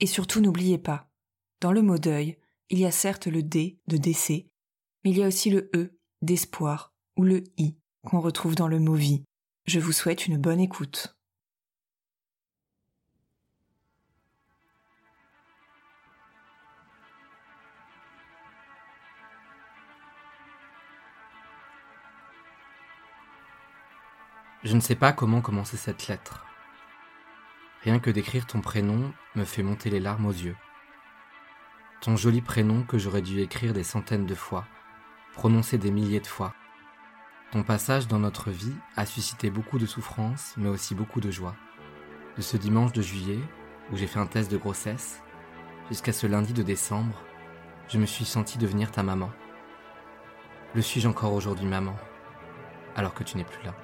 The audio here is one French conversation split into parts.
Et surtout n'oubliez pas, dans le mot deuil, il y a certes le D de décès, mais il y a aussi le E d'espoir ou le I qu'on retrouve dans le mot vie. Je vous souhaite une bonne écoute. Je ne sais pas comment commencer cette lettre. Rien que d'écrire ton prénom me fait monter les larmes aux yeux. Ton joli prénom que j'aurais dû écrire des centaines de fois, prononcer des milliers de fois. Ton passage dans notre vie a suscité beaucoup de souffrance, mais aussi beaucoup de joie. De ce dimanche de juillet, où j'ai fait un test de grossesse, jusqu'à ce lundi de décembre, je me suis senti devenir ta maman. Le suis-je encore aujourd'hui maman, alors que tu n'es plus là?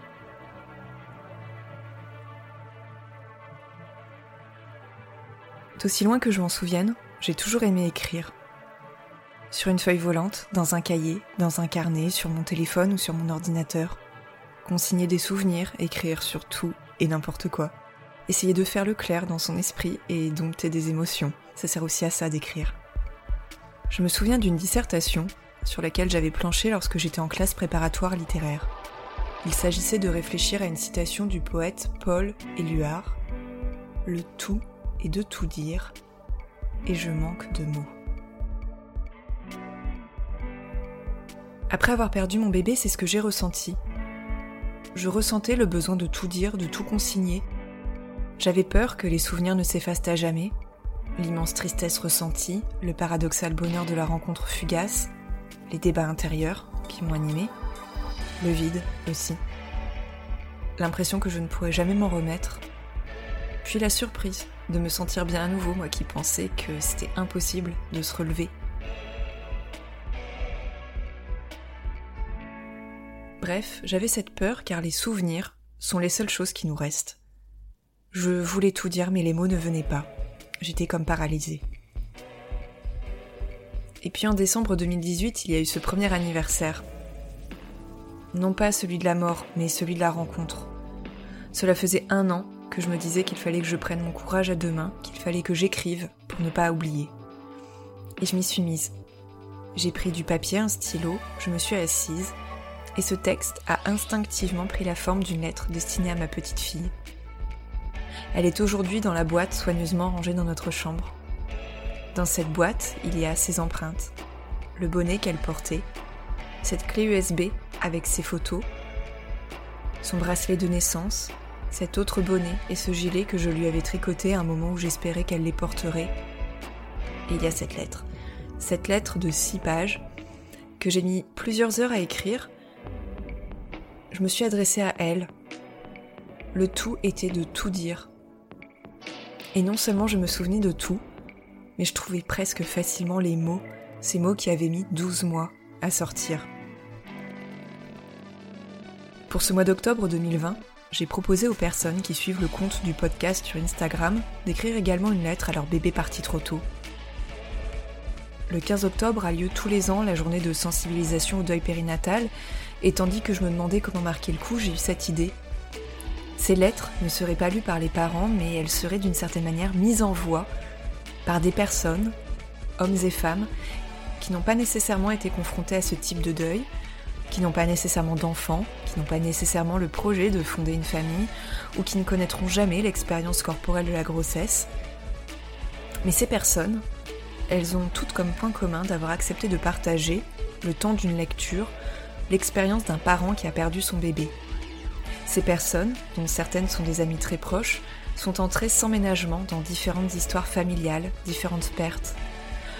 D'aussi loin que je m'en souvienne, j'ai toujours aimé écrire. Sur une feuille volante, dans un cahier, dans un carnet, sur mon téléphone ou sur mon ordinateur. Consigner des souvenirs, écrire sur tout et n'importe quoi. Essayer de faire le clair dans son esprit et dompter des émotions. Ça sert aussi à ça d'écrire. Je me souviens d'une dissertation sur laquelle j'avais planché lorsque j'étais en classe préparatoire littéraire. Il s'agissait de réfléchir à une citation du poète Paul Éluard. Le tout de tout dire, et je manque de mots. Après avoir perdu mon bébé, c'est ce que j'ai ressenti. Je ressentais le besoin de tout dire, de tout consigner. J'avais peur que les souvenirs ne s'effacent à jamais, l'immense tristesse ressentie, le paradoxal bonheur de la rencontre fugace, les débats intérieurs qui m'ont animé, le vide aussi. L'impression que je ne pourrais jamais m'en remettre, puis la surprise de me sentir bien à nouveau, moi qui pensais que c'était impossible de se relever. Bref, j'avais cette peur car les souvenirs sont les seules choses qui nous restent. Je voulais tout dire mais les mots ne venaient pas. J'étais comme paralysée. Et puis en décembre 2018, il y a eu ce premier anniversaire. Non pas celui de la mort, mais celui de la rencontre. Cela faisait un an que je me disais qu'il fallait que je prenne mon courage à deux mains, qu'il fallait que j'écrive pour ne pas oublier. Et je m'y suis mise. J'ai pris du papier, un stylo, je me suis assise, et ce texte a instinctivement pris la forme d'une lettre destinée à ma petite fille. Elle est aujourd'hui dans la boîte soigneusement rangée dans notre chambre. Dans cette boîte, il y a ses empreintes, le bonnet qu'elle portait, cette clé USB avec ses photos, son bracelet de naissance, cet autre bonnet et ce gilet que je lui avais tricoté à un moment où j'espérais qu'elle les porterait. Et il y a cette lettre. Cette lettre de six pages que j'ai mis plusieurs heures à écrire. Je me suis adressée à elle. Le tout était de tout dire. Et non seulement je me souvenais de tout, mais je trouvais presque facilement les mots, ces mots qui avaient mis 12 mois à sortir. Pour ce mois d'octobre 2020, j'ai proposé aux personnes qui suivent le compte du podcast sur Instagram d'écrire également une lettre à leur bébé parti trop tôt. Le 15 octobre a lieu tous les ans la journée de sensibilisation au deuil périnatal, et tandis que je me demandais comment marquer le coup, j'ai eu cette idée. Ces lettres ne seraient pas lues par les parents, mais elles seraient d'une certaine manière mises en voix par des personnes, hommes et femmes, qui n'ont pas nécessairement été confrontés à ce type de deuil, qui n'ont pas nécessairement d'enfants, qui n'ont pas nécessairement le projet de fonder une famille, ou qui ne connaîtront jamais l'expérience corporelle de la grossesse. Mais ces personnes, elles ont toutes comme point commun d'avoir accepté de partager, le temps d'une lecture, l'expérience d'un parent qui a perdu son bébé. Ces personnes, dont certaines sont des amis très proches, sont entrées sans ménagement dans différentes histoires familiales, différentes pertes.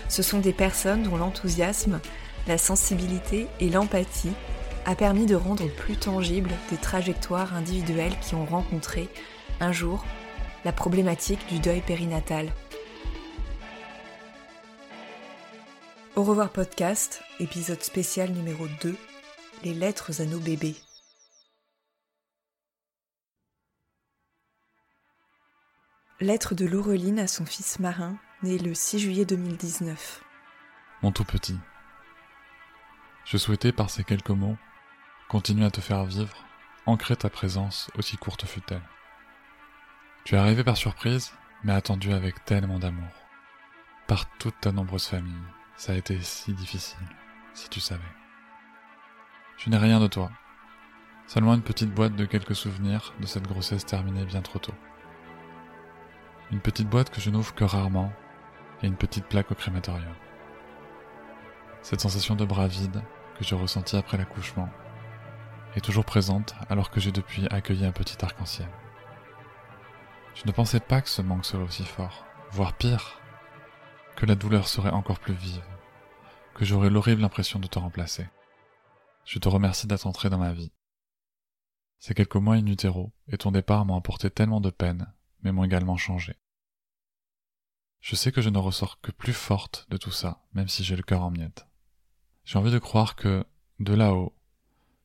Ce sont des personnes dont l'enthousiasme, la sensibilité et l'empathie a permis de rendre plus tangibles des trajectoires individuelles qui ont rencontré, un jour, la problématique du deuil périnatal. Au revoir podcast, épisode spécial numéro 2, les lettres à nos bébés. Lettre de Laureline à son fils Marin, né le 6 juillet 2019. Mon tout petit, je souhaitais par ces quelques mots continuer à te faire vivre, ancrer ta présence aussi courte fut-elle. Tu es arrivé par surprise, mais attendu avec tellement d'amour. Par toute ta nombreuse famille, ça a été si difficile, si tu savais. Je n'ai rien de toi, seulement une petite boîte de quelques souvenirs de cette grossesse terminée bien trop tôt. Une petite boîte que je n'ouvre que rarement et une petite plaque au crématorium. Cette sensation de bras vide que je ressentis après l'accouchement est toujours présente alors que j'ai depuis accueilli un petit arc-en-ciel. Je ne pensais pas que ce manque serait aussi fort, voire pire, que la douleur serait encore plus vive, que j'aurais l'horrible impression de te remplacer. Je te remercie d'être entré dans ma vie. Ces quelques mois in et ton départ m'ont apporté tellement de peine mais m'ont également changé. Je sais que je ne ressors que plus forte de tout ça, même si j'ai le cœur en miettes. J'ai envie de croire que, de là-haut,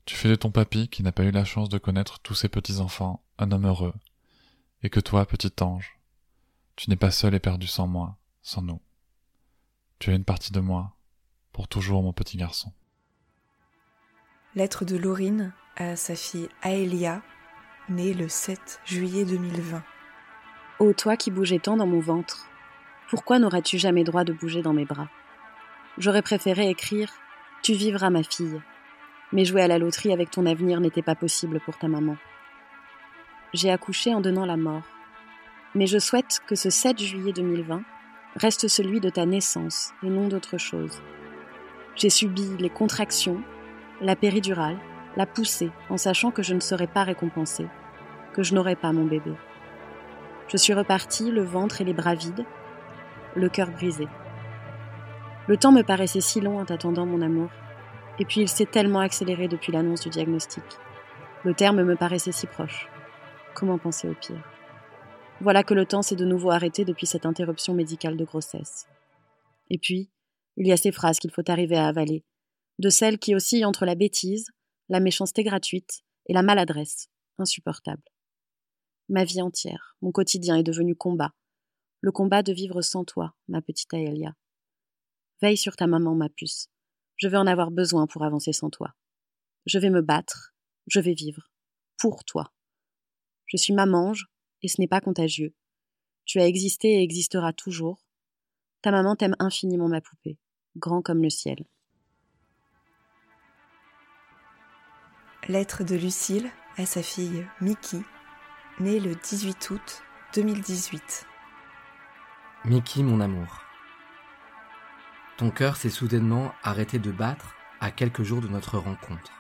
tu fais de ton papy qui n'a pas eu la chance de connaître tous ses petits-enfants un homme heureux, et que toi, petit ange, tu n'es pas seul et perdu sans moi, sans nous. Tu as une partie de moi, pour toujours mon petit garçon. Lettre de Laurine à sa fille Aelia, née le 7 juillet 2020. Ô toi qui bougeais tant dans mon ventre, pourquoi n'auras-tu jamais droit de bouger dans mes bras? J'aurais préféré écrire Tu vivras ma fille, mais jouer à la loterie avec ton avenir n'était pas possible pour ta maman. J'ai accouché en donnant la mort, mais je souhaite que ce 7 juillet 2020 reste celui de ta naissance et non d'autre chose. J'ai subi les contractions, la péridurale, la poussée en sachant que je ne serais pas récompensée, que je n'aurais pas mon bébé. Je suis repartie, le ventre et les bras vides, le cœur brisé. Le temps me paraissait si long en t'attendant, mon amour, et puis il s'est tellement accéléré depuis l'annonce du diagnostic. Le terme me paraissait si proche. Comment penser au pire? Voilà que le temps s'est de nouveau arrêté depuis cette interruption médicale de grossesse. Et puis, il y a ces phrases qu'il faut arriver à avaler, de celles qui oscillent entre la bêtise, la méchanceté gratuite et la maladresse, insupportable. Ma vie entière, mon quotidien est devenu combat. Le combat de vivre sans toi, ma petite Aelia. Veille sur ta maman, ma puce. Je vais en avoir besoin pour avancer sans toi. Je vais me battre, je vais vivre. Pour toi. Je suis mamange, et ce n'est pas contagieux. Tu as existé et existeras toujours. Ta maman t'aime infiniment, ma poupée, grand comme le ciel. Lettre de Lucille à sa fille Mickey, né le 18 août 2018. Mickey, mon amour. Ton cœur s'est soudainement arrêté de battre à quelques jours de notre rencontre.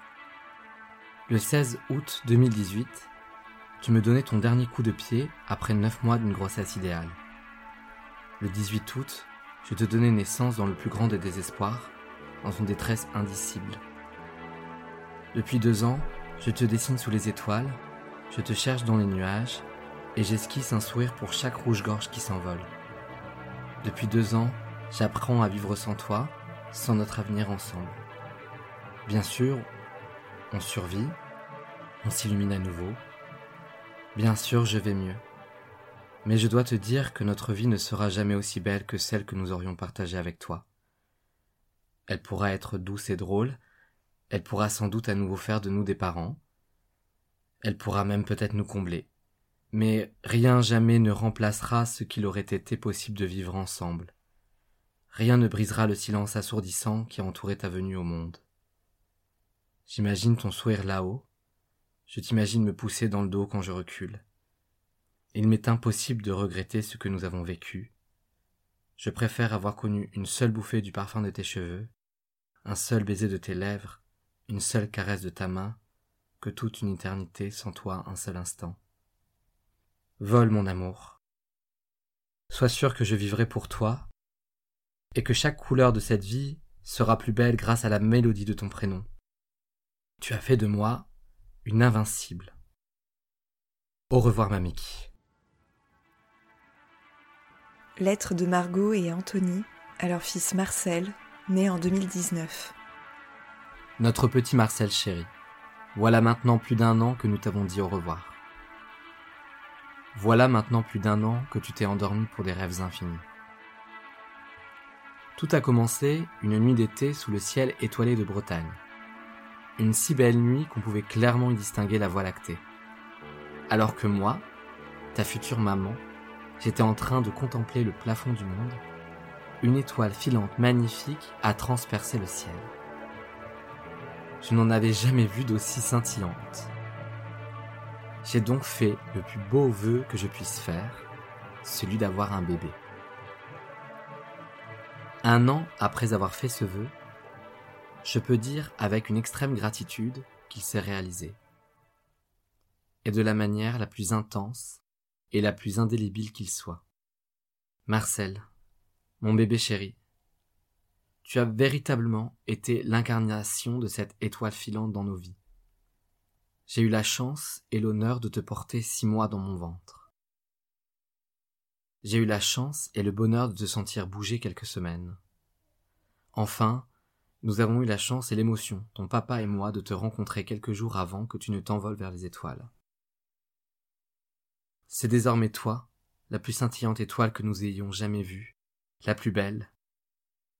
Le 16 août 2018, tu me donnais ton dernier coup de pied après neuf mois d'une grossesse idéale. Le 18 août, je te donnais naissance dans le plus grand des désespoirs, dans une détresse indicible. Depuis deux ans, je te dessine sous les étoiles je te cherche dans les nuages et j'esquisse un sourire pour chaque rouge-gorge qui s'envole. Depuis deux ans, j'apprends à vivre sans toi, sans notre avenir ensemble. Bien sûr, on survit, on s'illumine à nouveau. Bien sûr, je vais mieux. Mais je dois te dire que notre vie ne sera jamais aussi belle que celle que nous aurions partagée avec toi. Elle pourra être douce et drôle, elle pourra sans doute à nouveau faire de nous des parents, elle pourra même peut-être nous combler. Mais rien jamais ne remplacera ce qu'il aurait été possible de vivre ensemble. Rien ne brisera le silence assourdissant qui entourait ta venue au monde. J'imagine ton sourire là-haut. Je t'imagine me pousser dans le dos quand je recule. Il m'est impossible de regretter ce que nous avons vécu. Je préfère avoir connu une seule bouffée du parfum de tes cheveux, un seul baiser de tes lèvres, une seule caresse de ta main, que toute une éternité sans toi un seul instant. Vole mon amour. Sois sûr que je vivrai pour toi, et que chaque couleur de cette vie sera plus belle grâce à la mélodie de ton prénom. Tu as fait de moi une invincible. Au revoir, Mamiki. Lettre de Margot et Anthony à leur fils Marcel, né en 2019. Notre petit Marcel chéri, voilà maintenant plus d'un an que nous t'avons dit au revoir. Voilà maintenant plus d'un an que tu t'es endormi pour des rêves infinis. Tout a commencé une nuit d'été sous le ciel étoilé de Bretagne. Une si belle nuit qu'on pouvait clairement y distinguer la voie lactée. Alors que moi, ta future maman, J'étais en train de contempler le plafond du monde. Une étoile filante magnifique a transpercé le ciel. Je n'en avais jamais vu d'aussi scintillante. J'ai donc fait le plus beau vœu que je puisse faire, celui d'avoir un bébé. Un an après avoir fait ce vœu, je peux dire avec une extrême gratitude qu'il s'est réalisé. Et de la manière la plus intense et la plus indélébile qu'il soit. Marcel, mon bébé chéri, tu as véritablement été l'incarnation de cette étoile filante dans nos vies. J'ai eu la chance et l'honneur de te porter six mois dans mon ventre. J'ai eu la chance et le bonheur de te sentir bouger quelques semaines. Enfin, nous avons eu la chance et l'émotion, ton papa et moi, de te rencontrer quelques jours avant que tu ne t'envoles vers les étoiles. C'est désormais toi, la plus scintillante étoile que nous ayons jamais vue, la plus belle,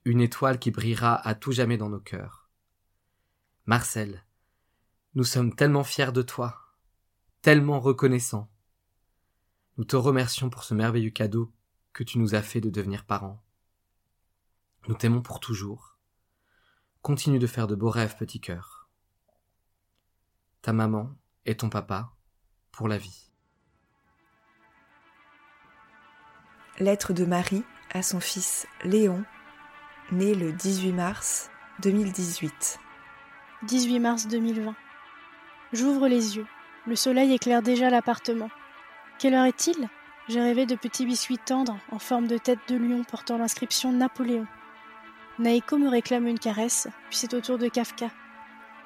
une étoile qui brillera à tout jamais dans nos cœurs. Marcel, nous sommes tellement fiers de toi, tellement reconnaissants. Nous te remercions pour ce merveilleux cadeau que tu nous as fait de devenir parents. Nous t'aimons pour toujours. Continue de faire de beaux rêves, petit cœur. Ta maman et ton papa pour la vie. Lettre de Marie à son fils Léon, né le 18 mars 2018. 18 mars 2020. J'ouvre les yeux. Le soleil éclaire déjà l'appartement. Quelle heure est-il? J'ai rêvé de petits biscuits tendres en forme de tête de lion portant l'inscription Napoléon. Naïko me réclame une caresse, puis c'est au tour de Kafka.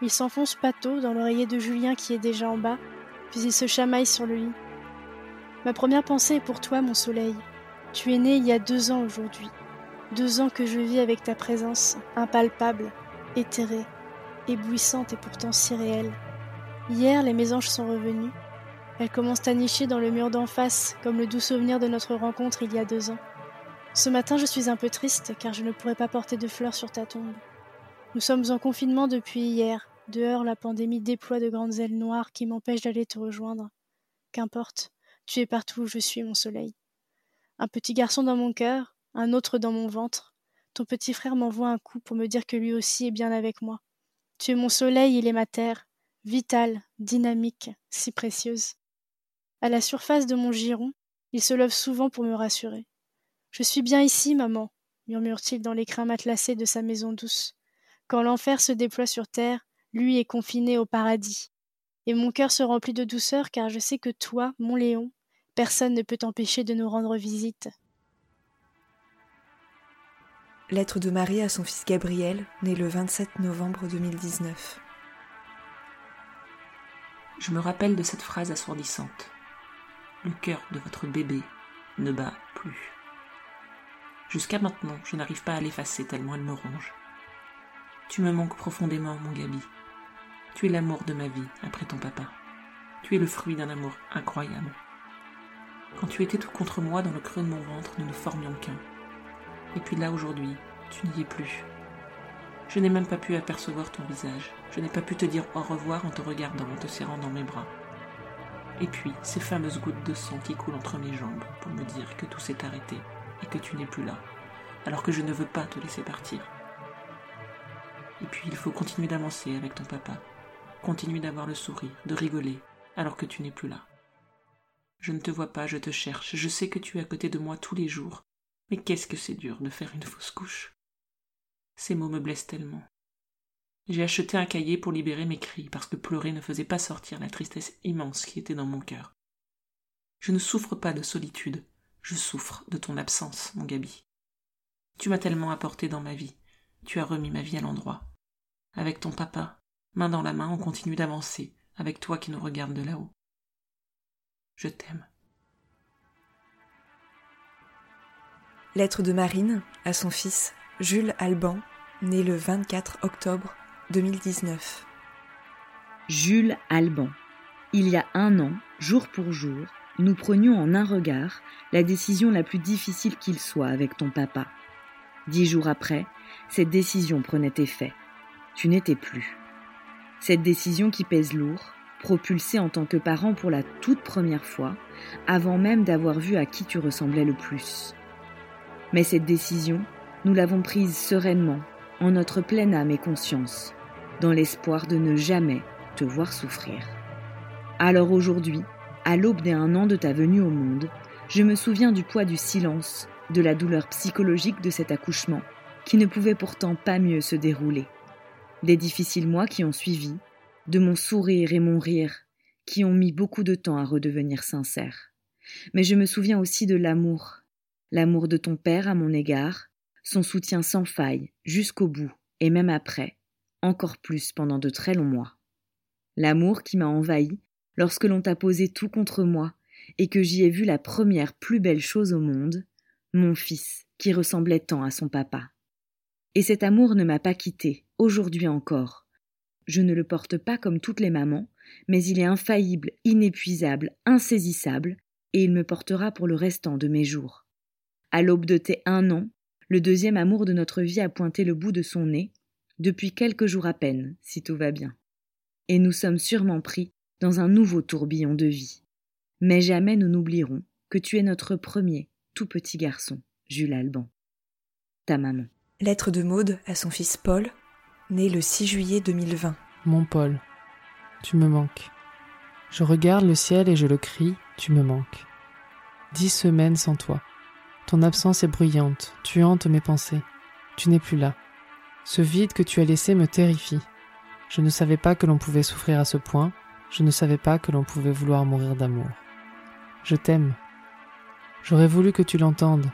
Il s'enfonce pato dans l'oreiller de Julien qui est déjà en bas, puis il se chamaille sur le lit. Ma première pensée est pour toi, mon soleil. Tu es né il y a deux ans aujourd'hui. Deux ans que je vis avec ta présence, impalpable, éthérée, éblouissante et pourtant si réelle. Hier, les mésanges sont revenus. Elles commencent à nicher dans le mur d'en face, comme le doux souvenir de notre rencontre il y a deux ans. Ce matin, je suis un peu triste, car je ne pourrai pas porter de fleurs sur ta tombe. Nous sommes en confinement depuis hier. Dehors, la pandémie déploie de grandes ailes noires qui m'empêchent d'aller te rejoindre. Qu'importe, tu es partout où je suis, mon soleil. Un petit garçon dans mon cœur, un autre dans mon ventre. Ton petit frère m'envoie un coup pour me dire que lui aussi est bien avec moi. Tu es mon soleil, il est ma terre, vitale, dynamique, si précieuse. À la surface de mon giron, il se lève souvent pour me rassurer. Je suis bien ici, maman, murmure-t-il dans les crins matelassés de sa maison douce. Quand l'enfer se déploie sur terre, lui est confiné au paradis. Et mon cœur se remplit de douceur car je sais que toi, mon Léon, Personne ne peut t'empêcher de nous rendre visite. Lettre de Marie à son fils Gabriel, né le 27 novembre 2019. Je me rappelle de cette phrase assourdissante. Le cœur de votre bébé ne bat plus. Jusqu'à maintenant, je n'arrive pas à l'effacer tellement elle me ronge. Tu me manques profondément, mon Gabi. Tu es l'amour de ma vie après ton papa. Tu es le fruit d'un amour incroyable. Quand tu étais tout contre moi dans le creux de mon ventre, nous ne formions qu'un. Et puis là, aujourd'hui, tu n'y es plus. Je n'ai même pas pu apercevoir ton visage. Je n'ai pas pu te dire au revoir en te regardant, en te serrant dans mes bras. Et puis, ces fameuses gouttes de sang qui coulent entre mes jambes pour me dire que tout s'est arrêté et que tu n'es plus là, alors que je ne veux pas te laisser partir. Et puis, il faut continuer d'avancer avec ton papa, continue d'avoir le sourire, de rigoler, alors que tu n'es plus là. Je ne te vois pas, je te cherche, je sais que tu es à côté de moi tous les jours, mais qu'est-ce que c'est dur de faire une fausse couche? Ces mots me blessent tellement. J'ai acheté un cahier pour libérer mes cris, parce que pleurer ne faisait pas sortir la tristesse immense qui était dans mon cœur. Je ne souffre pas de solitude, je souffre de ton absence, mon Gabi. Tu m'as tellement apporté dans ma vie, tu as remis ma vie à l'endroit. Avec ton papa, main dans la main, on continue d'avancer, avec toi qui nous regarde de là-haut. Je t'aime. Lettre de Marine à son fils Jules Alban, né le 24 octobre 2019. Jules Alban. Il y a un an, jour pour jour, nous prenions en un regard la décision la plus difficile qu'il soit avec ton papa. Dix jours après, cette décision prenait effet. Tu n'étais plus. Cette décision qui pèse lourd, propulsée en tant que parent pour la toute première fois, avant même d'avoir vu à qui tu ressemblais le plus. Mais cette décision, nous l'avons prise sereinement, en notre pleine âme et conscience, dans l'espoir de ne jamais te voir souffrir. Alors aujourd'hui, à l'aube d'un an de ta venue au monde, je me souviens du poids du silence, de la douleur psychologique de cet accouchement, qui ne pouvait pourtant pas mieux se dérouler. Des difficiles mois qui ont suivi, de mon sourire et mon rire, qui ont mis beaucoup de temps à redevenir sincères. Mais je me souviens aussi de l'amour, l'amour de ton père à mon égard, son soutien sans faille, jusqu'au bout, et même après, encore plus pendant de très longs mois. L'amour qui m'a envahi lorsque l'on t'a posé tout contre moi, et que j'y ai vu la première plus belle chose au monde, mon fils, qui ressemblait tant à son papa. Et cet amour ne m'a pas quitté, aujourd'hui encore. Je ne le porte pas comme toutes les mamans, mais il est infaillible, inépuisable, insaisissable, et il me portera pour le restant de mes jours. À l'aube de tes un an, le deuxième amour de notre vie a pointé le bout de son nez, depuis quelques jours à peine, si tout va bien. Et nous sommes sûrement pris dans un nouveau tourbillon de vie. Mais jamais nous n'oublierons que tu es notre premier tout petit garçon, Jules Alban. Ta maman. Lettre de Maude à son fils Paul, né le 6 juillet 2020. Mon Paul, tu me manques. Je regarde le ciel et je le crie, tu me manques. Dix semaines sans toi. Ton absence est bruyante, tu hantes mes pensées. Tu n'es plus là. Ce vide que tu as laissé me terrifie. Je ne savais pas que l'on pouvait souffrir à ce point, je ne savais pas que l'on pouvait vouloir mourir d'amour. Je t'aime. J'aurais voulu que tu l'entendes.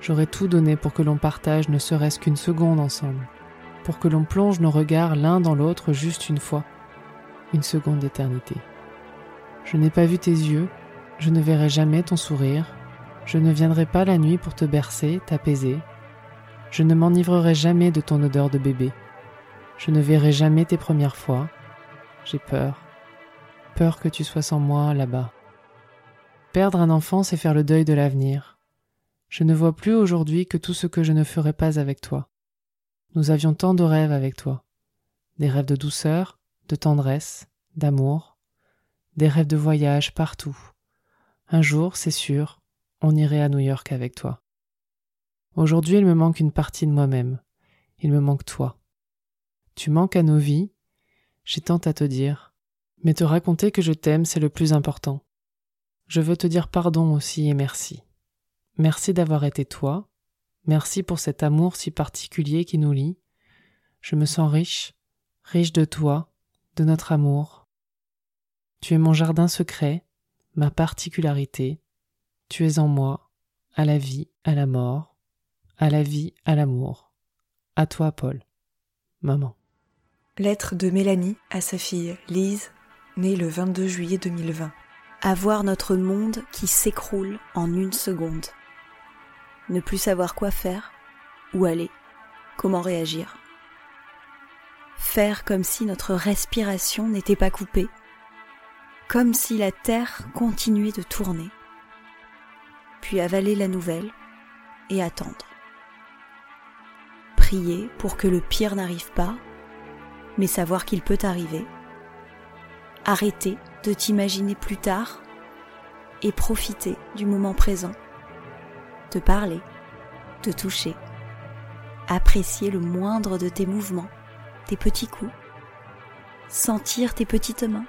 J'aurais tout donné pour que l'on partage ne serait-ce qu'une seconde ensemble, pour que l'on plonge nos regards l'un dans l'autre juste une fois, une seconde d'éternité. Je n'ai pas vu tes yeux, je ne verrai jamais ton sourire, je ne viendrai pas la nuit pour te bercer, t'apaiser, je ne m'enivrerai jamais de ton odeur de bébé, je ne verrai jamais tes premières fois, j'ai peur, peur que tu sois sans moi là-bas. Perdre un enfant, c'est faire le deuil de l'avenir. Je ne vois plus aujourd'hui que tout ce que je ne ferai pas avec toi. Nous avions tant de rêves avec toi. Des rêves de douceur, de tendresse, d'amour, des rêves de voyage partout. Un jour, c'est sûr, on irait à New York avec toi. Aujourd'hui, il me manque une partie de moi-même. Il me manque toi. Tu manques à nos vies. J'ai tant à te dire. Mais te raconter que je t'aime, c'est le plus important. Je veux te dire pardon aussi et merci. Merci d'avoir été toi. Merci pour cet amour si particulier qui nous lie. Je me sens riche, riche de toi, de notre amour. Tu es mon jardin secret, ma particularité. Tu es en moi, à la vie, à la mort, à la vie, à l'amour. À toi, Paul. Maman. Lettre de Mélanie à sa fille Lise né le 22 juillet 2020. Avoir notre monde qui s'écroule en une seconde. Ne plus savoir quoi faire, où aller, comment réagir. Faire comme si notre respiration n'était pas coupée, comme si la Terre continuait de tourner. Puis avaler la nouvelle et attendre. Prier pour que le pire n'arrive pas, mais savoir qu'il peut arriver arrêter de t'imaginer plus tard et profiter du moment présent. De parler, de toucher, apprécier le moindre de tes mouvements, tes petits coups. sentir tes petites mains,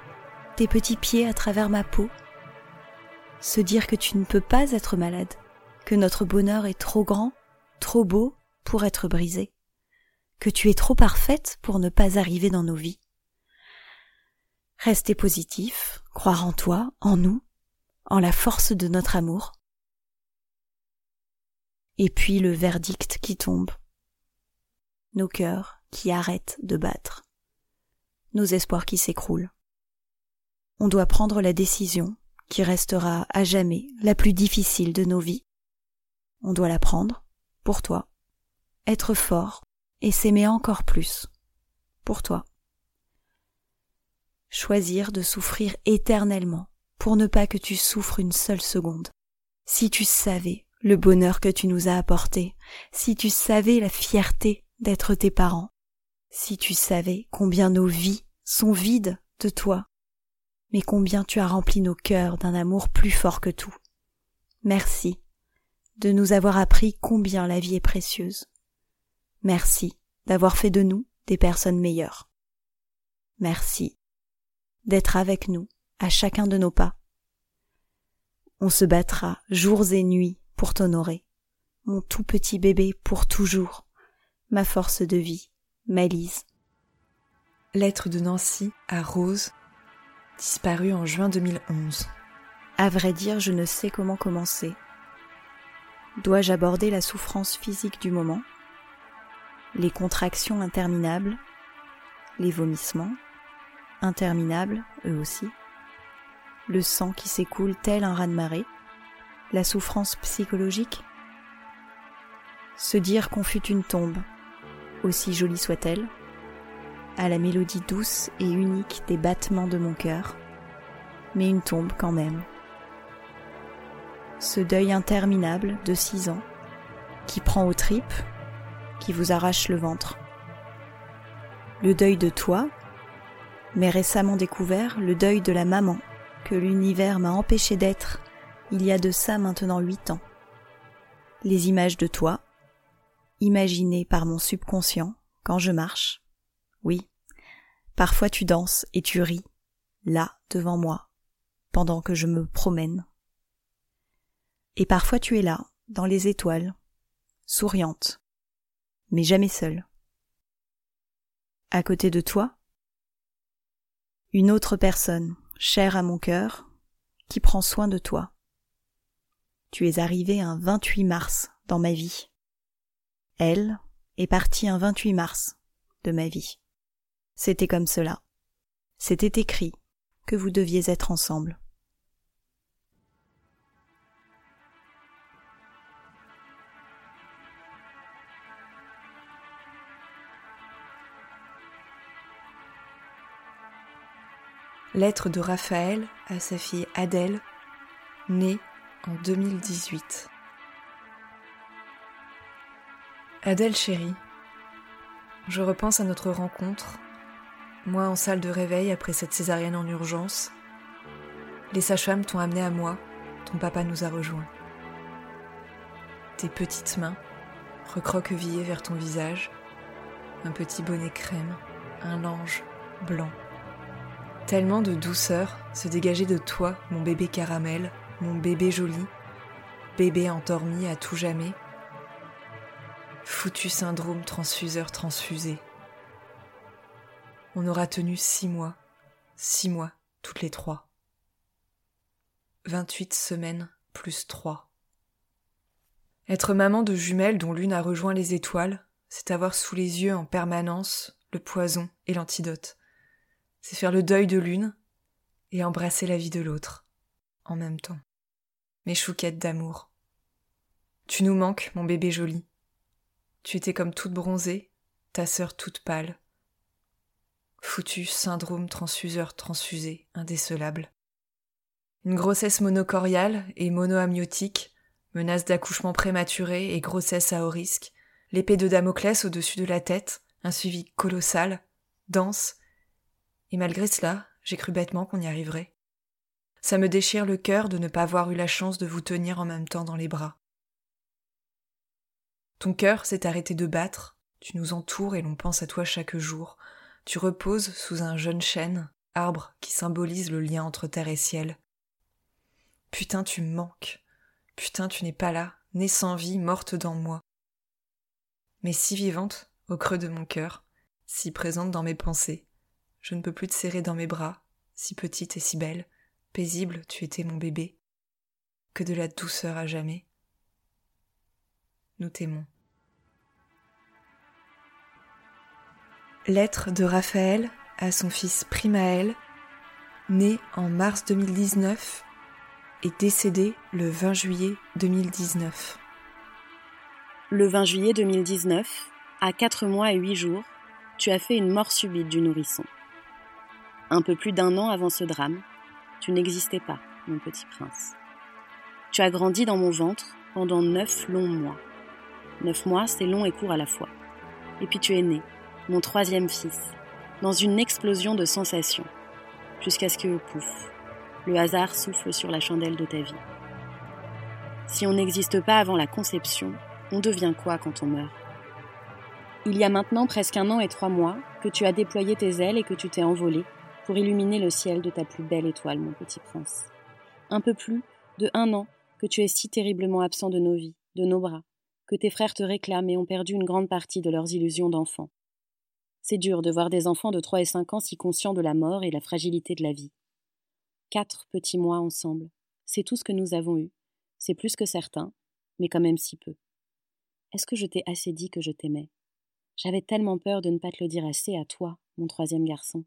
tes petits pieds à travers ma peau, se dire que tu ne peux pas être malade, que notre bonheur est trop grand, trop beau pour être brisé, que tu es trop parfaite pour ne pas arriver dans nos vies. Rester positif, croire en toi, en nous, en la force de notre amour. Et puis le verdict qui tombe. Nos cœurs qui arrêtent de battre. Nos espoirs qui s'écroulent. On doit prendre la décision qui restera à jamais la plus difficile de nos vies. On doit la prendre pour toi, être fort et s'aimer encore plus pour toi. Choisir de souffrir éternellement pour ne pas que tu souffres une seule seconde. Si tu savais le bonheur que tu nous as apporté, si tu savais la fierté d'être tes parents, si tu savais combien nos vies sont vides de toi, mais combien tu as rempli nos cœurs d'un amour plus fort que tout. Merci de nous avoir appris combien la vie est précieuse. Merci d'avoir fait de nous des personnes meilleures. Merci d'être avec nous à chacun de nos pas. On se battra jours et nuits pour t'honorer, mon tout petit bébé pour toujours, ma force de vie, ma Lise. Lettre de Nancy à Rose disparu en juin 2011. À vrai dire, je ne sais comment commencer. Dois-je aborder la souffrance physique du moment? Les contractions interminables Les vomissements Interminables, eux aussi. Le sang qui s'écoule tel un raz-de-marée. La souffrance psychologique. Se dire qu'on fut une tombe, aussi jolie soit-elle, à la mélodie douce et unique des battements de mon cœur, mais une tombe quand même. Ce deuil interminable de six ans, qui prend aux tripes, qui vous arrache le ventre. Le deuil de toi, mais récemment découvert le deuil de la maman que l'univers m'a empêché d'être il y a de ça maintenant huit ans. Les images de toi, imaginées par mon subconscient quand je marche, oui, parfois tu danses et tu ris, là, devant moi, pendant que je me promène. Et parfois tu es là, dans les étoiles, souriante, mais jamais seule. À côté de toi, une autre personne, chère à mon cœur, qui prend soin de toi. Tu es arrivé un 28 mars dans ma vie. Elle est partie un 28 mars de ma vie. C'était comme cela. C'était écrit que vous deviez être ensemble. Lettre de Raphaël à sa fille Adèle, née en 2018. Adèle chérie, je repense à notre rencontre moi en salle de réveil après cette césarienne en urgence. Les sages-femmes t'ont amené à moi, ton papa nous a rejoints. Tes petites mains, recroquevillées vers ton visage, un petit bonnet crème, un linge blanc. Tellement de douceur se dégageait de toi, mon bébé caramel, mon bébé joli, bébé endormi à tout jamais. Foutu syndrome transfuseur transfusé. On aura tenu six mois, six mois toutes les trois. Vingt-huit semaines plus trois. Être maman de jumelles dont l'une a rejoint les étoiles, c'est avoir sous les yeux en permanence le poison et l'antidote. C'est faire le deuil de l'une et embrasser la vie de l'autre, en même temps. Mes chouquettes d'amour. Tu nous manques, mon bébé joli. Tu étais comme toute bronzée, ta sœur toute pâle, Foutu syndrome transfuseur transfusé, indécelable. Une grossesse monocoriale et monoamniotique, menace d'accouchement prématuré et grossesse à haut risque, l'épée de Damoclès au-dessus de la tête, un suivi colossal, dense. Et malgré cela, j'ai cru bêtement qu'on y arriverait. Ça me déchire le cœur de ne pas avoir eu la chance de vous tenir en même temps dans les bras. Ton cœur s'est arrêté de battre, tu nous entoures et l'on pense à toi chaque jour, tu reposes sous un jeune chêne, arbre qui symbolise le lien entre terre et ciel. Putain, tu me manques. Putain, tu n'es pas là, née sans vie, morte dans moi. Mais si vivante, au creux de mon cœur, si présente dans mes pensées, je ne peux plus te serrer dans mes bras, si petite et si belle, paisible, tu étais mon bébé. Que de la douceur à jamais. Nous t'aimons. Lettre de Raphaël à son fils Primaël, né en mars 2019 et décédé le 20 juillet 2019. Le 20 juillet 2019, à 4 mois et 8 jours, tu as fait une mort subite du nourrisson. Un peu plus d'un an avant ce drame, tu n'existais pas, mon petit prince. Tu as grandi dans mon ventre pendant neuf longs mois. Neuf mois, c'est long et court à la fois. Et puis tu es né, mon troisième fils, dans une explosion de sensations, jusqu'à ce que, pouf, le hasard souffle sur la chandelle de ta vie. Si on n'existe pas avant la conception, on devient quoi quand on meurt? Il y a maintenant presque un an et trois mois que tu as déployé tes ailes et que tu t'es envolé pour illuminer le ciel de ta plus belle étoile, mon petit prince. Un peu plus de un an que tu es si terriblement absent de nos vies, de nos bras, que tes frères te réclament et ont perdu une grande partie de leurs illusions d'enfant. C'est dur de voir des enfants de trois et cinq ans si conscients de la mort et la fragilité de la vie. Quatre petits mois ensemble, c'est tout ce que nous avons eu. C'est plus que certains, mais quand même si peu. Est-ce que je t'ai assez dit que je t'aimais? J'avais tellement peur de ne pas te le dire assez à toi, mon troisième garçon.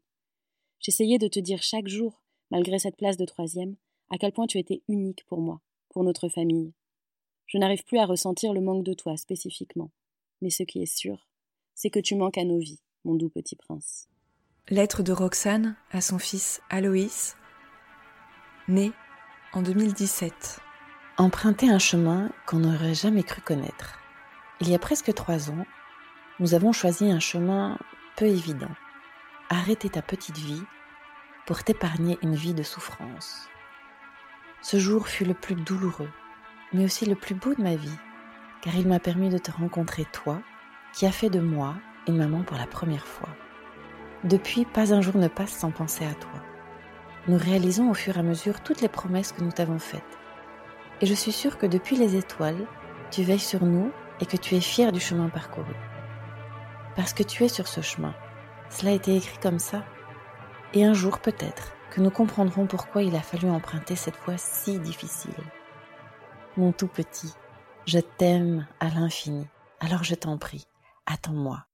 J'essayais de te dire chaque jour, malgré cette place de troisième, à quel point tu étais unique pour moi, pour notre famille. Je n'arrive plus à ressentir le manque de toi spécifiquement, mais ce qui est sûr, c'est que tu manques à nos vies mon doux petit prince. Lettre de Roxane à son fils Aloïs, né en 2017. Emprunter un chemin qu'on n'aurait jamais cru connaître. Il y a presque trois ans, nous avons choisi un chemin peu évident. Arrêter ta petite vie pour t'épargner une vie de souffrance. Ce jour fut le plus douloureux, mais aussi le plus beau de ma vie, car il m'a permis de te rencontrer toi, qui as fait de moi une maman pour la première fois. Depuis, pas un jour ne passe sans penser à toi. Nous réalisons au fur et à mesure toutes les promesses que nous t'avons faites. Et je suis sûre que depuis les étoiles, tu veilles sur nous et que tu es fier du chemin parcouru. Parce que tu es sur ce chemin. Cela a été écrit comme ça. Et un jour peut-être que nous comprendrons pourquoi il a fallu emprunter cette voie si difficile. Mon tout petit, je t'aime à l'infini. Alors je t'en prie, attends-moi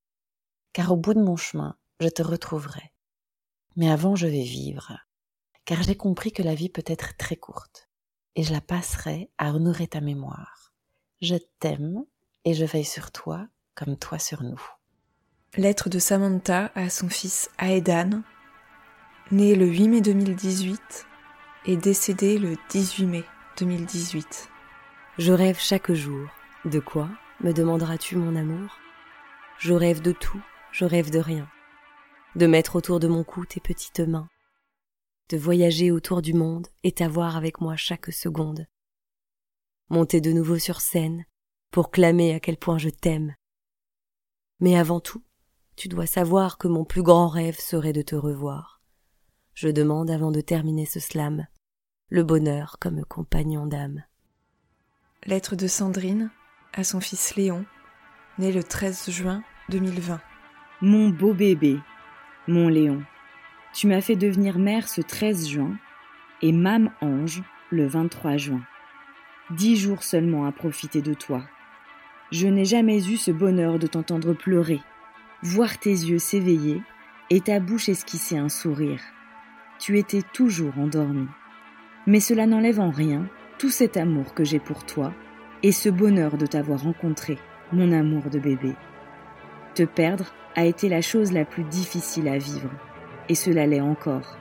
car au bout de mon chemin, je te retrouverai. Mais avant, je vais vivre, car j'ai compris que la vie peut être très courte, et je la passerai à honorer ta mémoire. Je t'aime, et je veille sur toi comme toi sur nous. Lettre de Samantha à son fils Aedan, né le 8 mai 2018 et décédé le 18 mai 2018. Je rêve chaque jour. De quoi me demanderas-tu mon amour? Je rêve de tout je rêve de rien, de mettre autour de mon cou tes petites mains, de voyager autour du monde et t'avoir avec moi chaque seconde, monter de nouveau sur scène pour clamer à quel point je t'aime. Mais avant tout, tu dois savoir que mon plus grand rêve serait de te revoir. Je demande avant de terminer ce slam le bonheur comme compagnon d'âme. Lettre de Sandrine à son fils Léon, né le 13 juin 2020. Mon beau bébé, mon Léon, tu m'as fait devenir mère ce 13 juin et Mame Ange le 23 juin. Dix jours seulement à profiter de toi. Je n'ai jamais eu ce bonheur de t'entendre pleurer, voir tes yeux s'éveiller et ta bouche esquisser un sourire. Tu étais toujours endormi. Mais cela n'enlève en rien tout cet amour que j'ai pour toi et ce bonheur de t'avoir rencontré, mon amour de bébé. Te perdre a été la chose la plus difficile à vivre, et cela l'est encore.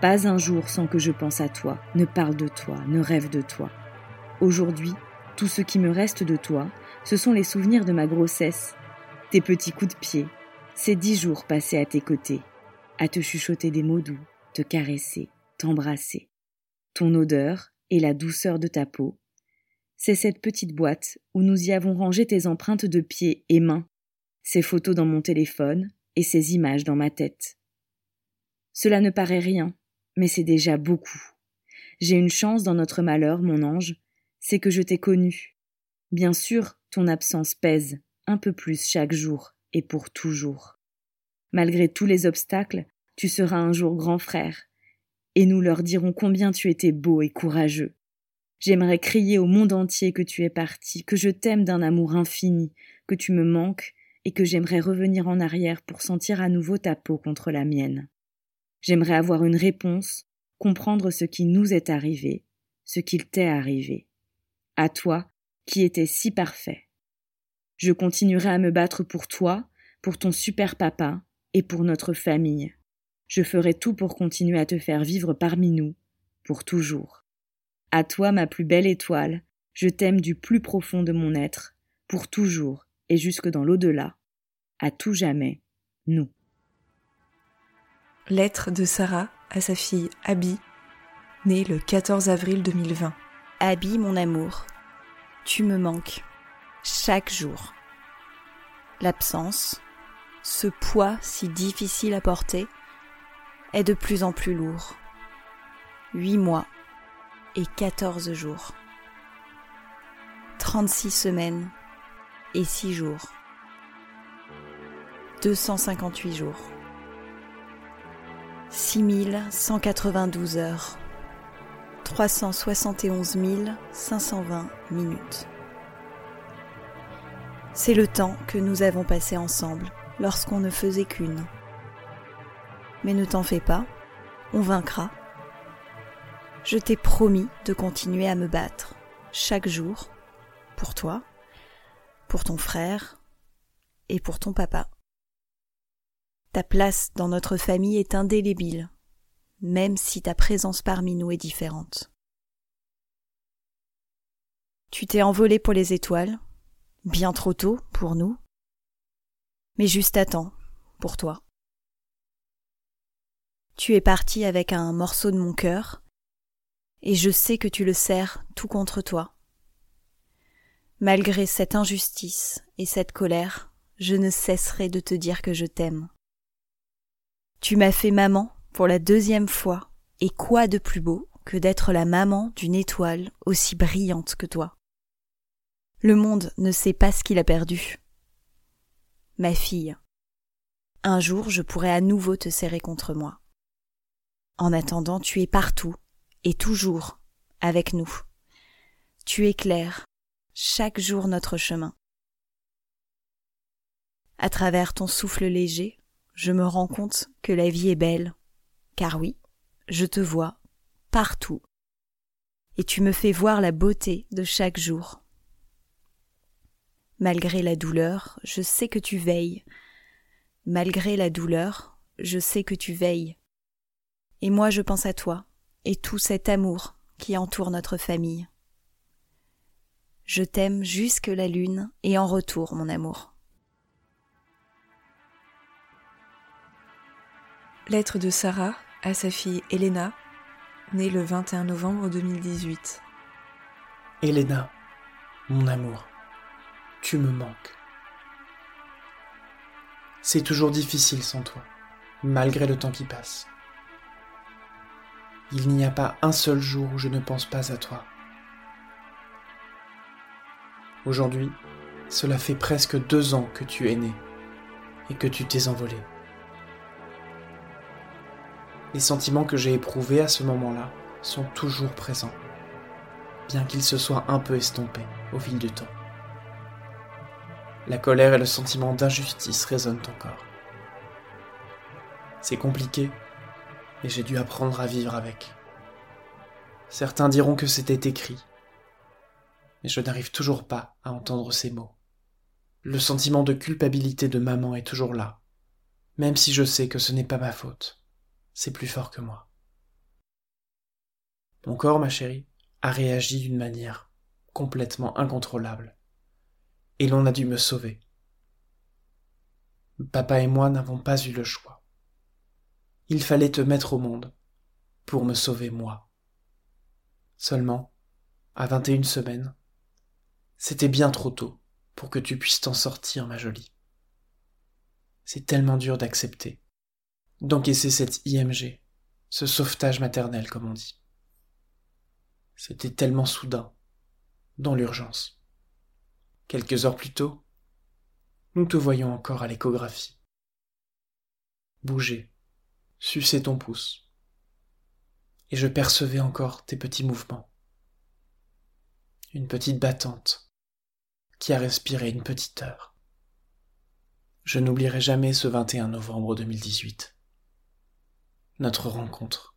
Pas un jour sans que je pense à toi, ne parle de toi, ne rêve de toi. Aujourd'hui, tout ce qui me reste de toi, ce sont les souvenirs de ma grossesse, tes petits coups de pied, ces dix jours passés à tes côtés, à te chuchoter des mots doux, te caresser, t'embrasser. Ton odeur et la douceur de ta peau. C'est cette petite boîte où nous y avons rangé tes empreintes de pieds et mains ces photos dans mon téléphone et ces images dans ma tête. Cela ne paraît rien, mais c'est déjà beaucoup. J'ai une chance dans notre malheur, mon ange, c'est que je t'ai connu. Bien sûr, ton absence pèse, un peu plus chaque jour, et pour toujours. Malgré tous les obstacles, tu seras un jour grand frère, et nous leur dirons combien tu étais beau et courageux. J'aimerais crier au monde entier que tu es parti, que je t'aime d'un amour infini, que tu me manques, et que j'aimerais revenir en arrière pour sentir à nouveau ta peau contre la mienne. J'aimerais avoir une réponse, comprendre ce qui nous est arrivé, ce qu'il t'est arrivé. À toi, qui étais si parfait. Je continuerai à me battre pour toi, pour ton super papa et pour notre famille. Je ferai tout pour continuer à te faire vivre parmi nous, pour toujours. À toi, ma plus belle étoile, je t'aime du plus profond de mon être, pour toujours et jusque dans l'au-delà. À tout jamais, nous. Lettre de Sarah à sa fille Abby, née le 14 avril 2020. Abby, mon amour, tu me manques chaque jour. L'absence, ce poids si difficile à porter, est de plus en plus lourd. Huit mois et quatorze jours. Trente-six semaines et six jours. Deux cent cinquante-huit jours. Six mille cent quatre-vingt-douze heures. 371 520 minutes. C'est le temps que nous avons passé ensemble lorsqu'on ne faisait qu'une. Mais ne t'en fais pas, on vaincra. Je t'ai promis de continuer à me battre chaque jour pour toi, pour ton frère et pour ton papa. Ta place dans notre famille est indélébile même si ta présence parmi nous est différente. Tu t'es envolé pour les étoiles, bien trop tôt pour nous, mais juste à temps pour toi. Tu es parti avec un morceau de mon cœur, et je sais que tu le serres tout contre toi. Malgré cette injustice et cette colère, je ne cesserai de te dire que je t'aime. Tu m'as fait maman pour la deuxième fois, et quoi de plus beau que d'être la maman d'une étoile aussi brillante que toi. Le monde ne sait pas ce qu'il a perdu. Ma fille, un jour je pourrai à nouveau te serrer contre moi. En attendant, tu es partout et toujours avec nous. Tu éclaires chaque jour notre chemin. À travers ton souffle léger, je me rends compte que la vie est belle car oui, je te vois partout, et tu me fais voir la beauté de chaque jour. Malgré la douleur, je sais que tu veilles. Malgré la douleur, je sais que tu veilles. Et moi je pense à toi, et tout cet amour qui entoure notre famille. Je t'aime jusque la lune, et en retour, mon amour. Lettre de Sarah à sa fille Elena, née le 21 novembre 2018. Elena, mon amour, tu me manques. C'est toujours difficile sans toi, malgré le temps qui passe. Il n'y a pas un seul jour où je ne pense pas à toi. Aujourd'hui, cela fait presque deux ans que tu es né et que tu t'es envolé. Les sentiments que j'ai éprouvés à ce moment-là sont toujours présents, bien qu'ils se soient un peu estompés au fil du temps. La colère et le sentiment d'injustice résonnent encore. C'est compliqué, et j'ai dû apprendre à vivre avec. Certains diront que c'était écrit, mais je n'arrive toujours pas à entendre ces mots. Le sentiment de culpabilité de maman est toujours là, même si je sais que ce n'est pas ma faute c'est plus fort que moi. Mon corps, ma chérie, a réagi d'une manière complètement incontrôlable. Et l'on a dû me sauver. Papa et moi n'avons pas eu le choix. Il fallait te mettre au monde pour me sauver moi. Seulement, à vingt et une semaines, c'était bien trop tôt pour que tu puisses t'en sortir, ma jolie. C'est tellement dur d'accepter, d'encaisser cette IMG, ce sauvetage maternel comme on dit. C'était tellement soudain, dans l'urgence. Quelques heures plus tôt, nous te voyons encore à l'échographie. Bouger, sucer ton pouce. Et je percevais encore tes petits mouvements. Une petite battante qui a respiré une petite heure. Je n'oublierai jamais ce 21 novembre 2018. Notre rencontre.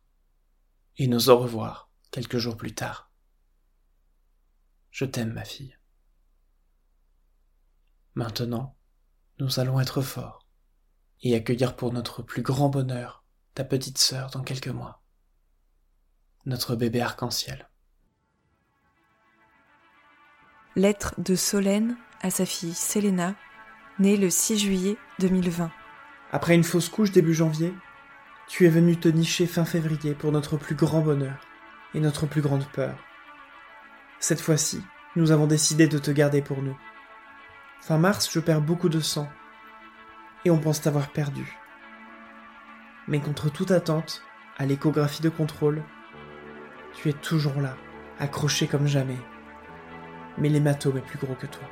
Et nos au revoir quelques jours plus tard. Je t'aime, ma fille. Maintenant, nous allons être forts et accueillir pour notre plus grand bonheur ta petite sœur dans quelques mois. Notre bébé arc-en-ciel. Lettre de Solène à sa fille Selena, née le 6 juillet 2020. Après une fausse couche début janvier, tu es venu te nicher fin février pour notre plus grand bonheur et notre plus grande peur. Cette fois-ci, nous avons décidé de te garder pour nous. Fin mars, je perds beaucoup de sang. Et on pense t'avoir perdu. Mais contre toute attente, à l'échographie de contrôle, tu es toujours là, accroché comme jamais. Mais l'hématome est plus gros que toi.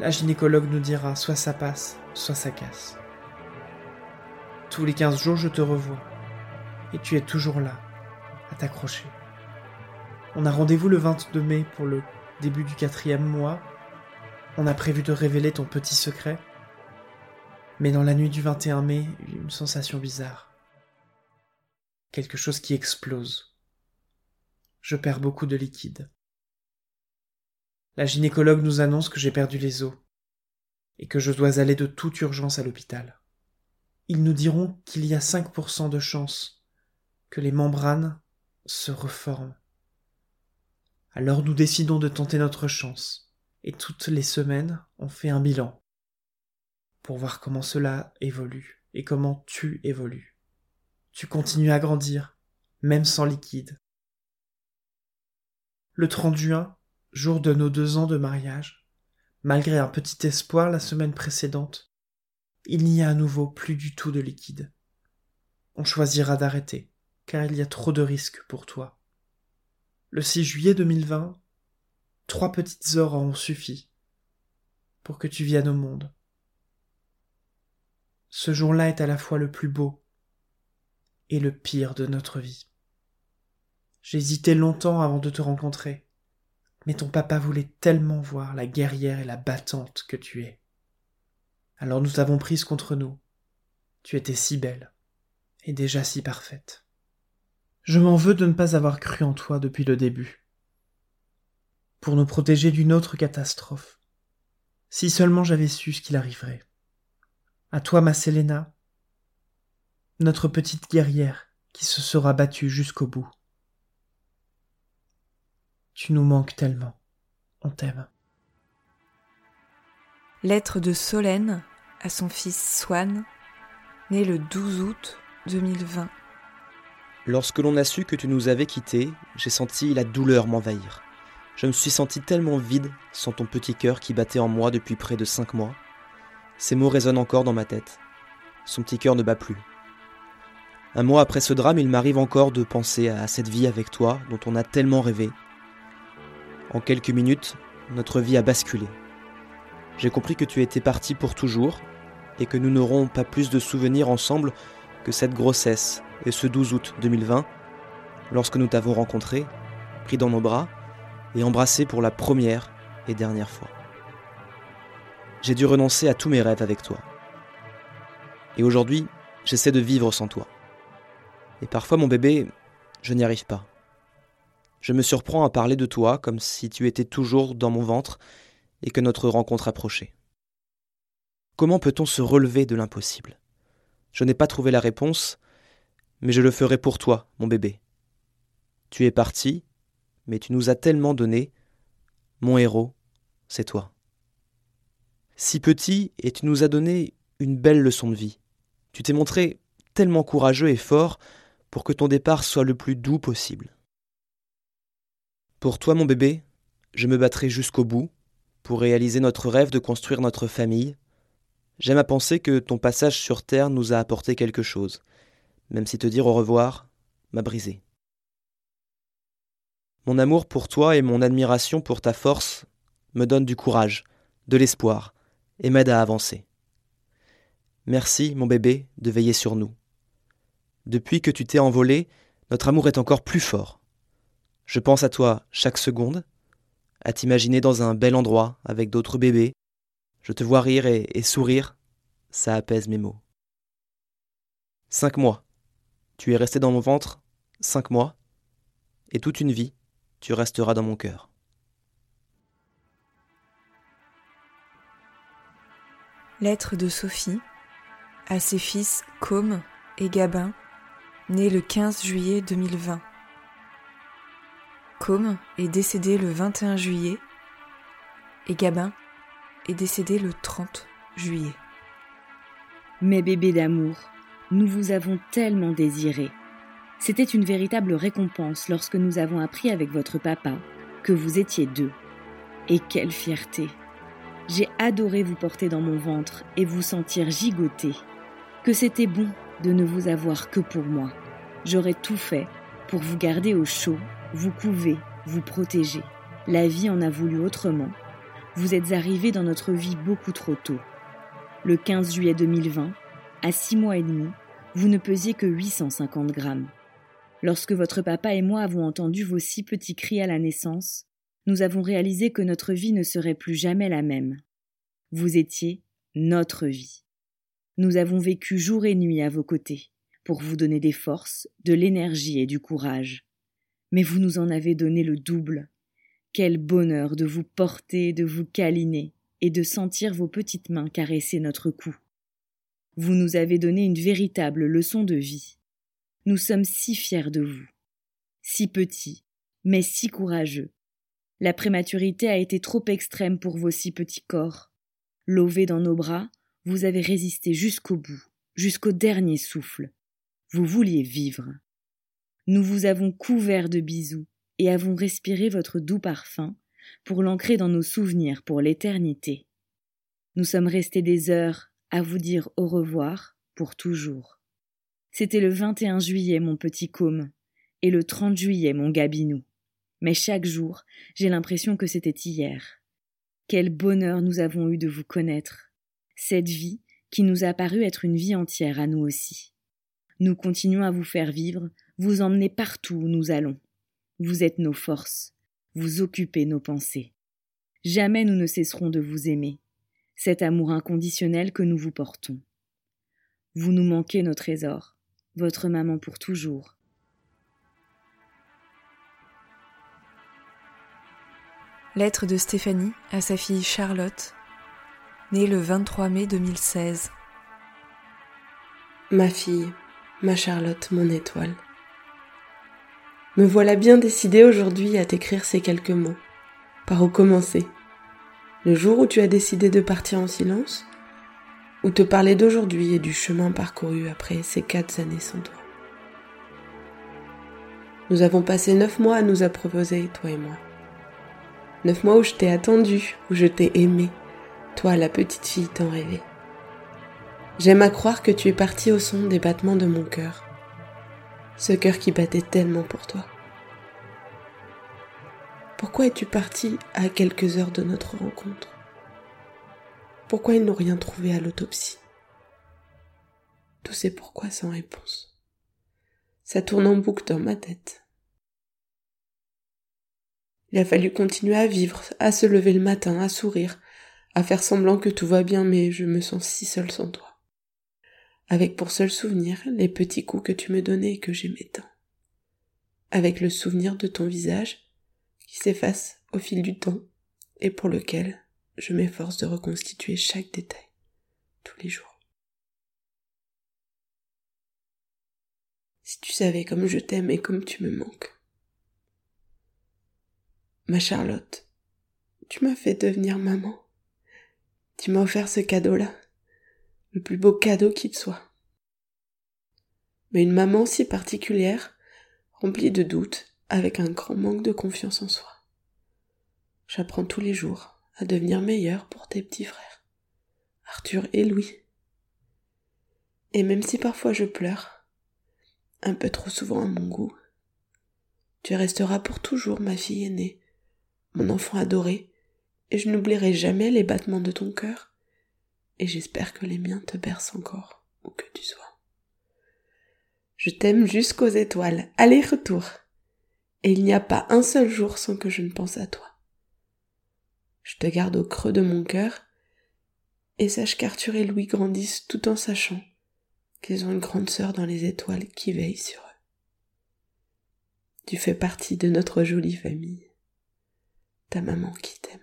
La gynécologue nous dira soit ça passe, soit ça casse. Tous les 15 jours, je te revois. Et tu es toujours là, à t'accrocher. On a rendez-vous le 22 mai pour le début du quatrième mois. On a prévu de révéler ton petit secret. Mais dans la nuit du 21 mai, une sensation bizarre. Quelque chose qui explose. Je perds beaucoup de liquide. La gynécologue nous annonce que j'ai perdu les os et que je dois aller de toute urgence à l'hôpital ils nous diront qu'il y a 5% de chance que les membranes se reforment. Alors nous décidons de tenter notre chance, et toutes les semaines on fait un bilan pour voir comment cela évolue et comment tu évolues. Tu continues à grandir, même sans liquide. Le 30 juin, jour de nos deux ans de mariage, malgré un petit espoir la semaine précédente, il n'y a à nouveau plus du tout de liquide. On choisira d'arrêter, car il y a trop de risques pour toi. Le 6 juillet 2020, trois petites heures ont suffi pour que tu viennes au monde. Ce jour-là est à la fois le plus beau et le pire de notre vie. J'hésitais longtemps avant de te rencontrer, mais ton papa voulait tellement voir la guerrière et la battante que tu es. Alors nous t'avons prise contre nous. Tu étais si belle, et déjà si parfaite. Je m'en veux de ne pas avoir cru en toi depuis le début. Pour nous protéger d'une autre catastrophe. Si seulement j'avais su ce qu'il arriverait. À toi, ma Séléna, notre petite guerrière qui se sera battue jusqu'au bout. Tu nous manques tellement. On t'aime. Lettre de Solène à son fils Swan, né le 12 août 2020. Lorsque l'on a su que tu nous avais quittés, j'ai senti la douleur m'envahir. Je me suis senti tellement vide sans ton petit cœur qui battait en moi depuis près de cinq mois. Ces mots résonnent encore dans ma tête. Son petit cœur ne bat plus. Un mois après ce drame, il m'arrive encore de penser à cette vie avec toi dont on a tellement rêvé. En quelques minutes, notre vie a basculé. J'ai compris que tu étais parti pour toujours et que nous n'aurons pas plus de souvenirs ensemble que cette grossesse et ce 12 août 2020, lorsque nous t'avons rencontré, pris dans nos bras et embrassé pour la première et dernière fois. J'ai dû renoncer à tous mes rêves avec toi. Et aujourd'hui, j'essaie de vivre sans toi. Et parfois, mon bébé, je n'y arrive pas. Je me surprends à parler de toi comme si tu étais toujours dans mon ventre et que notre rencontre approchait. Comment peut-on se relever de l'impossible? Je n'ai pas trouvé la réponse, mais je le ferai pour toi, mon bébé. Tu es parti, mais tu nous as tellement donné. Mon héros, c'est toi. Si petit, et tu nous as donné une belle leçon de vie. Tu t'es montré tellement courageux et fort pour que ton départ soit le plus doux possible. Pour toi, mon bébé, je me battrai jusqu'au bout pour réaliser notre rêve de construire notre famille, J'aime à penser que ton passage sur Terre nous a apporté quelque chose, même si te dire au revoir m'a brisé. Mon amour pour toi et mon admiration pour ta force me donnent du courage, de l'espoir, et m'aident à avancer. Merci, mon bébé, de veiller sur nous. Depuis que tu t'es envolé, notre amour est encore plus fort. Je pense à toi chaque seconde, à t'imaginer dans un bel endroit avec d'autres bébés. Je te vois rire et, sourire, ça apaise mes mots. Cinq mois. Tu es resté dans mon ventre cinq mois, et toute une vie, tu resteras dans mon cœur. Lettre de Sophie à ses fils Com et Gabin, nés le 15 juillet 2020. Com est décédé le 21 juillet et Gabin est décédé le 30 juillet. Mes bébés d'amour, nous vous avons tellement désirés. C'était une véritable récompense lorsque nous avons appris avec votre papa que vous étiez deux. Et quelle fierté J'ai adoré vous porter dans mon ventre et vous sentir gigoter. Que c'était bon de ne vous avoir que pour moi. J'aurais tout fait pour vous garder au chaud, vous couver, vous protéger. La vie en a voulu autrement. Vous êtes arrivés dans notre vie beaucoup trop tôt. Le 15 juillet 2020, à six mois et demi, vous ne pesiez que 850 grammes. Lorsque votre papa et moi avons entendu vos six petits cris à la naissance, nous avons réalisé que notre vie ne serait plus jamais la même. Vous étiez notre vie. Nous avons vécu jour et nuit à vos côtés, pour vous donner des forces, de l'énergie et du courage. Mais vous nous en avez donné le double. Quel bonheur de vous porter, de vous câliner, et de sentir vos petites mains caresser notre cou. Vous nous avez donné une véritable leçon de vie. Nous sommes si fiers de vous. Si petits, mais si courageux. La prématurité a été trop extrême pour vos si petits corps. Lové dans nos bras, vous avez résisté jusqu'au bout, jusqu'au dernier souffle. Vous vouliez vivre. Nous vous avons couvert de bisous et avons respiré votre doux parfum pour l'ancrer dans nos souvenirs pour l'éternité. Nous sommes restés des heures à vous dire au revoir pour toujours. C'était le 21 juillet, mon petit côme, et le 30 juillet, mon gabinou. Mais chaque jour, j'ai l'impression que c'était hier. Quel bonheur nous avons eu de vous connaître. Cette vie qui nous a paru être une vie entière à nous aussi. Nous continuons à vous faire vivre, vous emmener partout où nous allons. Vous êtes nos forces, vous occupez nos pensées. Jamais nous ne cesserons de vous aimer, cet amour inconditionnel que nous vous portons. Vous nous manquez nos trésors, votre maman pour toujours. Lettre de Stéphanie à sa fille Charlotte, née le 23 mai 2016. Ma fille, ma Charlotte, mon étoile. Me voilà bien décidée aujourd'hui à t'écrire ces quelques mots. Par où commencer? Le jour où tu as décidé de partir en silence? Ou te parler d'aujourd'hui et du chemin parcouru après ces quatre années sans toi Nous avons passé neuf mois à nous approposer, toi et moi. Neuf mois où je t'ai attendu, où je t'ai aimé, toi la petite fille tant rêvée. J'aime à croire que tu es partie au son des battements de mon cœur, ce cœur qui battait tellement pour toi. Pourquoi es-tu partie à quelques heures de notre rencontre? Pourquoi ils n'ont rien trouvé à l'autopsie? Tous ces pourquoi sans réponse. Ça tourne en boucle dans ma tête. Il a fallu continuer à vivre, à se lever le matin, à sourire, à faire semblant que tout va bien, mais je me sens si seule sans toi. Avec pour seul souvenir les petits coups que tu me donnais et que j'aimais tant. Avec le souvenir de ton visage qui s'efface au fil du temps et pour lequel je m'efforce de reconstituer chaque détail tous les jours. Si tu savais comme je t'aime et comme tu me manques. Ma Charlotte, tu m'as fait devenir maman. Tu m'as offert ce cadeau-là, le plus beau cadeau qu'il soit. Mais une maman si particulière, remplie de doutes, avec un grand manque de confiance en soi. J'apprends tous les jours à devenir meilleure pour tes petits frères, Arthur et Louis. Et même si parfois je pleure, un peu trop souvent à mon goût, tu resteras pour toujours ma fille aînée, mon enfant adoré, et je n'oublierai jamais les battements de ton cœur, et j'espère que les miens te bercent encore, où que tu sois. Je t'aime jusqu'aux étoiles, aller-retour, et il n'y a pas un seul jour sans que je ne pense à toi. Je te garde au creux de mon cœur, et sache qu'Arthur et Louis grandissent tout en sachant qu'ils ont une grande sœur dans les étoiles qui veille sur eux. Tu fais partie de notre jolie famille. Ta maman qui t'aime.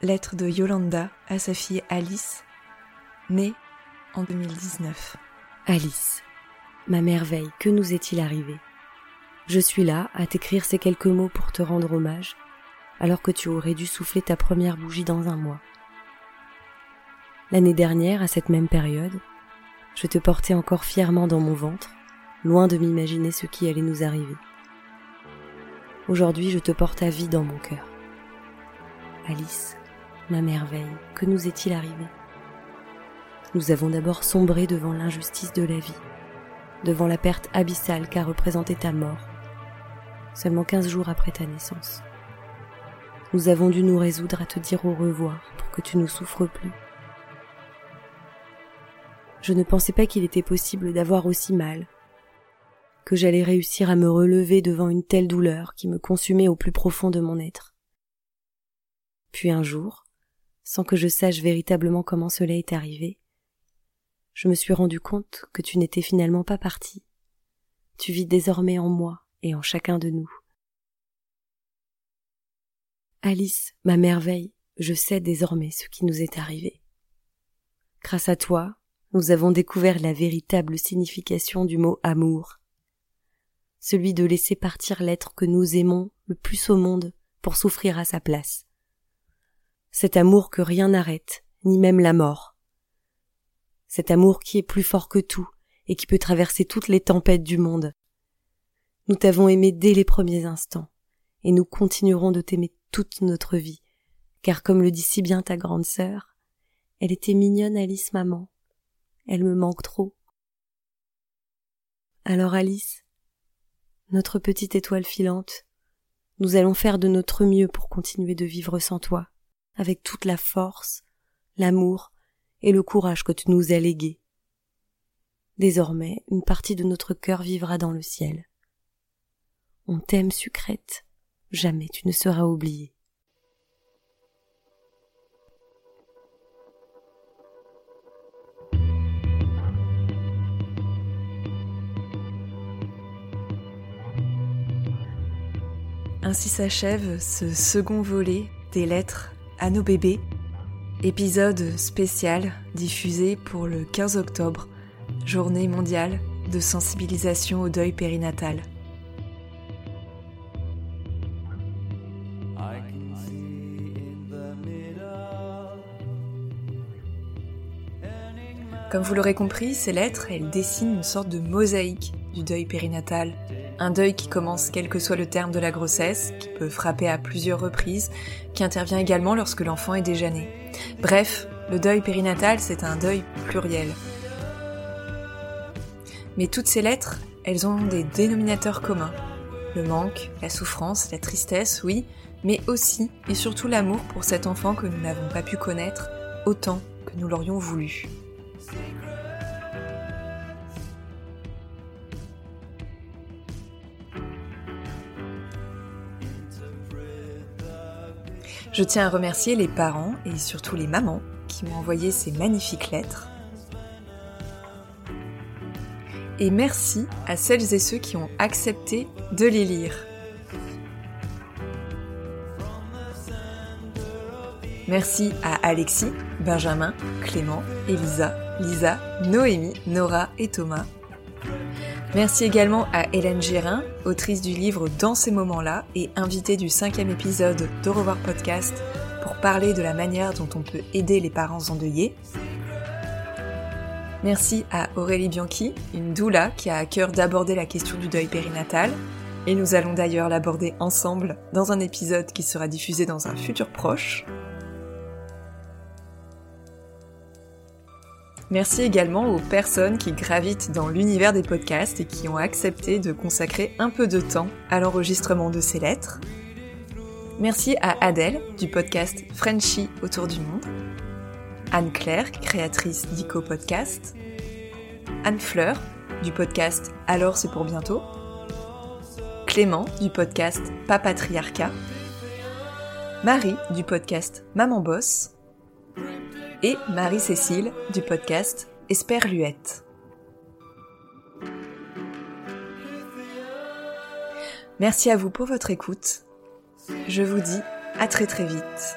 Lettre de Yolanda à sa fille Alice, née en 2019. Alice, ma merveille, que nous est-il arrivé? Je suis là à t'écrire ces quelques mots pour te rendre hommage, alors que tu aurais dû souffler ta première bougie dans un mois. L'année dernière, à cette même période, je te portais encore fièrement dans mon ventre, loin de m'imaginer ce qui allait nous arriver. Aujourd'hui, je te porte à vie dans mon cœur. Alice, ma merveille, que nous est-il arrivé? Nous avons d'abord sombré devant l'injustice de la vie, devant la perte abyssale qu'a représentée ta mort, seulement quinze jours après ta naissance. Nous avons dû nous résoudre à te dire au revoir pour que tu ne souffres plus je ne pensais pas qu'il était possible d'avoir aussi mal, que j'allais réussir à me relever devant une telle douleur qui me consumait au plus profond de mon être. Puis un jour, sans que je sache véritablement comment cela est arrivé, je me suis rendu compte que tu n'étais finalement pas parti. Tu vis désormais en moi et en chacun de nous. Alice, ma merveille, je sais désormais ce qui nous est arrivé. Grâce à toi, nous avons découvert la véritable signification du mot amour, celui de laisser partir l'être que nous aimons le plus au monde pour souffrir à sa place. Cet amour que rien n'arrête, ni même la mort. Cet amour qui est plus fort que tout et qui peut traverser toutes les tempêtes du monde. Nous t'avons aimé dès les premiers instants, et nous continuerons de t'aimer toute notre vie, car comme le dit si bien ta grande sœur, elle était mignonne Alice maman, elle me manque trop. Alors Alice, notre petite étoile filante, nous allons faire de notre mieux pour continuer de vivre sans toi, avec toute la force, l'amour et le courage que tu nous as légués. Désormais, une partie de notre cœur vivra dans le ciel. On t'aime, sucrète, jamais tu ne seras oubliée. Ainsi s'achève ce second volet des lettres à nos bébés, épisode spécial diffusé pour le 15 octobre, journée mondiale de sensibilisation au deuil périnatal. Comme vous l'aurez compris, ces lettres, elles dessinent une sorte de mosaïque du deuil périnatal, un deuil qui commence quel que soit le terme de la grossesse, qui peut frapper à plusieurs reprises, qui intervient également lorsque l'enfant est déjà né. Bref, le deuil périnatal, c'est un deuil pluriel. Mais toutes ces lettres, elles ont des dénominateurs communs. Le manque, la souffrance, la tristesse, oui, mais aussi et surtout l'amour pour cet enfant que nous n'avons pas pu connaître autant que nous l'aurions voulu. Je tiens à remercier les parents et surtout les mamans qui m'ont envoyé ces magnifiques lettres. Et merci à celles et ceux qui ont accepté de les lire. Merci à Alexis, Benjamin, Clément, Elisa, Lisa, Noémie, Nora et Thomas Merci également à Hélène Gérin, autrice du livre Dans ces moments-là et invitée du cinquième épisode de Revoir Podcast pour parler de la manière dont on peut aider les parents endeuillés. Merci à Aurélie Bianchi, une doula qui a à cœur d'aborder la question du deuil périnatal. Et nous allons d'ailleurs l'aborder ensemble dans un épisode qui sera diffusé dans un futur proche. Merci également aux personnes qui gravitent dans l'univers des podcasts et qui ont accepté de consacrer un peu de temps à l'enregistrement de ces lettres. Merci à Adèle du podcast Frenchy autour du monde, Anne-Claire, créatrice d'Ico Podcast, Anne Fleur du podcast Alors c'est pour bientôt, Clément du podcast Papatriarcat, Marie du podcast Maman Boss, et Marie-Cécile du podcast Esperluette. Merci à vous pour votre écoute. Je vous dis à très très vite.